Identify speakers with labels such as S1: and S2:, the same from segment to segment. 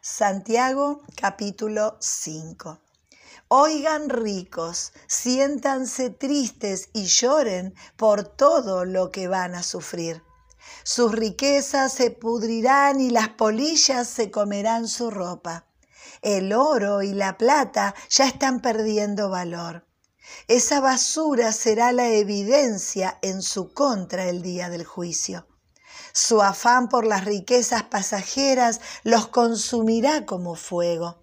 S1: Santiago capítulo 5. Oigan ricos, siéntanse tristes y lloren por todo lo que van a sufrir. Sus riquezas se pudrirán y las polillas se comerán su ropa. El oro y la plata ya están perdiendo valor. Esa basura será la evidencia en su contra el día del juicio. Su afán por las riquezas pasajeras los consumirá como fuego.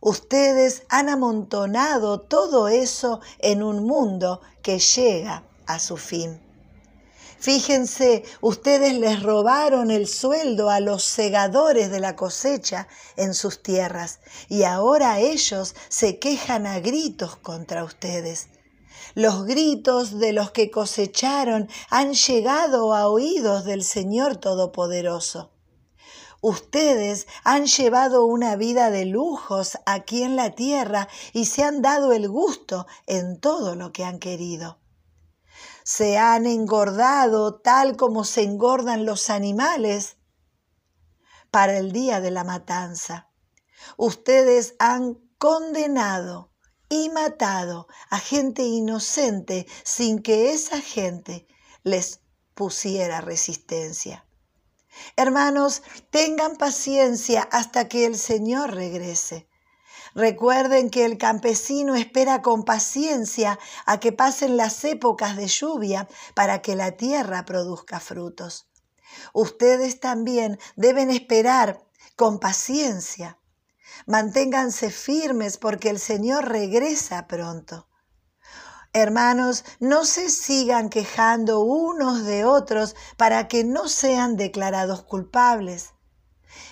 S1: Ustedes han amontonado todo eso en un mundo que llega a su fin. Fíjense, ustedes les robaron el sueldo a los segadores de la cosecha en sus tierras y ahora ellos se quejan a gritos contra ustedes. Los gritos de los que cosecharon han llegado a oídos del Señor Todopoderoso. Ustedes han llevado una vida de lujos aquí en la tierra y se han dado el gusto en todo lo que han querido. Se han engordado tal como se engordan los animales para el día de la matanza. Ustedes han condenado y matado a gente inocente sin que esa gente les pusiera resistencia. Hermanos, tengan paciencia hasta que el Señor regrese. Recuerden que el campesino espera con paciencia a que pasen las épocas de lluvia para que la tierra produzca frutos. Ustedes también deben esperar con paciencia Manténganse firmes porque el Señor regresa pronto. Hermanos, no se sigan quejando unos de otros para que no sean declarados culpables.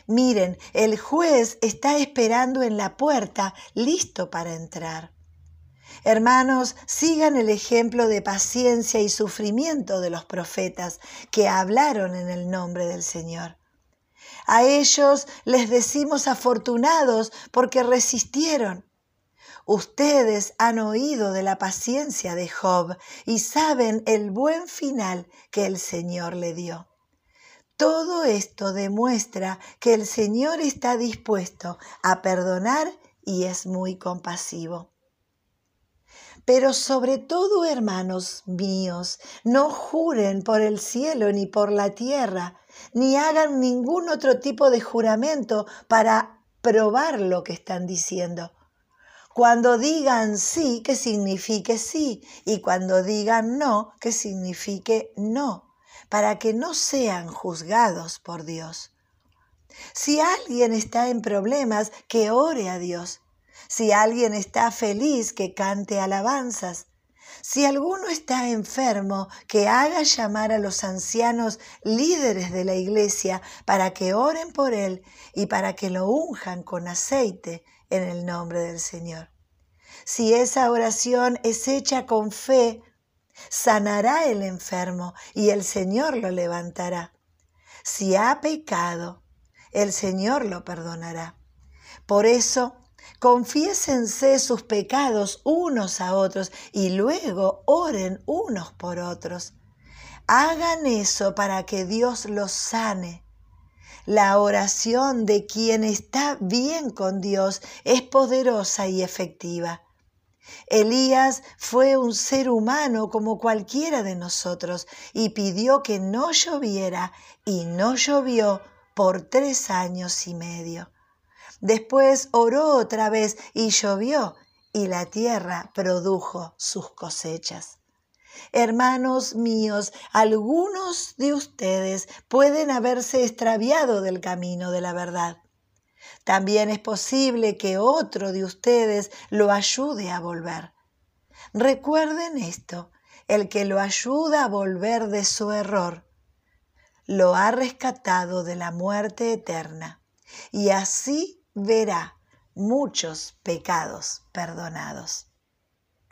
S1: Miren, el juez está esperando en la puerta, listo para entrar. Hermanos, sigan el ejemplo de paciencia y sufrimiento de los profetas que hablaron en el nombre del Señor. A ellos les decimos afortunados porque resistieron. Ustedes han oído de la paciencia de Job y saben el buen final que el Señor le dio. Todo esto demuestra que el Señor está dispuesto a perdonar y es muy compasivo. Pero sobre todo, hermanos míos, no juren por el cielo ni por la tierra, ni hagan ningún otro tipo de juramento para probar lo que están diciendo. Cuando digan sí, que signifique sí, y cuando digan no, que signifique no, para que no sean juzgados por Dios. Si alguien está en problemas, que ore a Dios. Si alguien está feliz, que cante alabanzas. Si alguno está enfermo, que haga llamar a los ancianos líderes de la iglesia para que oren por él y para que lo unjan con aceite en el nombre del Señor. Si esa oración es hecha con fe, sanará el enfermo y el Señor lo levantará. Si ha pecado, el Señor lo perdonará. Por eso, Confiésense sus pecados unos a otros y luego oren unos por otros. Hagan eso para que Dios los sane. La oración de quien está bien con Dios es poderosa y efectiva. Elías fue un ser humano como cualquiera de nosotros y pidió que no lloviera y no llovió por tres años y medio. Después oró otra vez y llovió y la tierra produjo sus cosechas. Hermanos míos, algunos de ustedes pueden haberse extraviado del camino de la verdad. También es posible que otro de ustedes lo ayude a volver. Recuerden esto, el que lo ayuda a volver de su error, lo ha rescatado de la muerte eterna. Y así verá muchos pecados perdonados.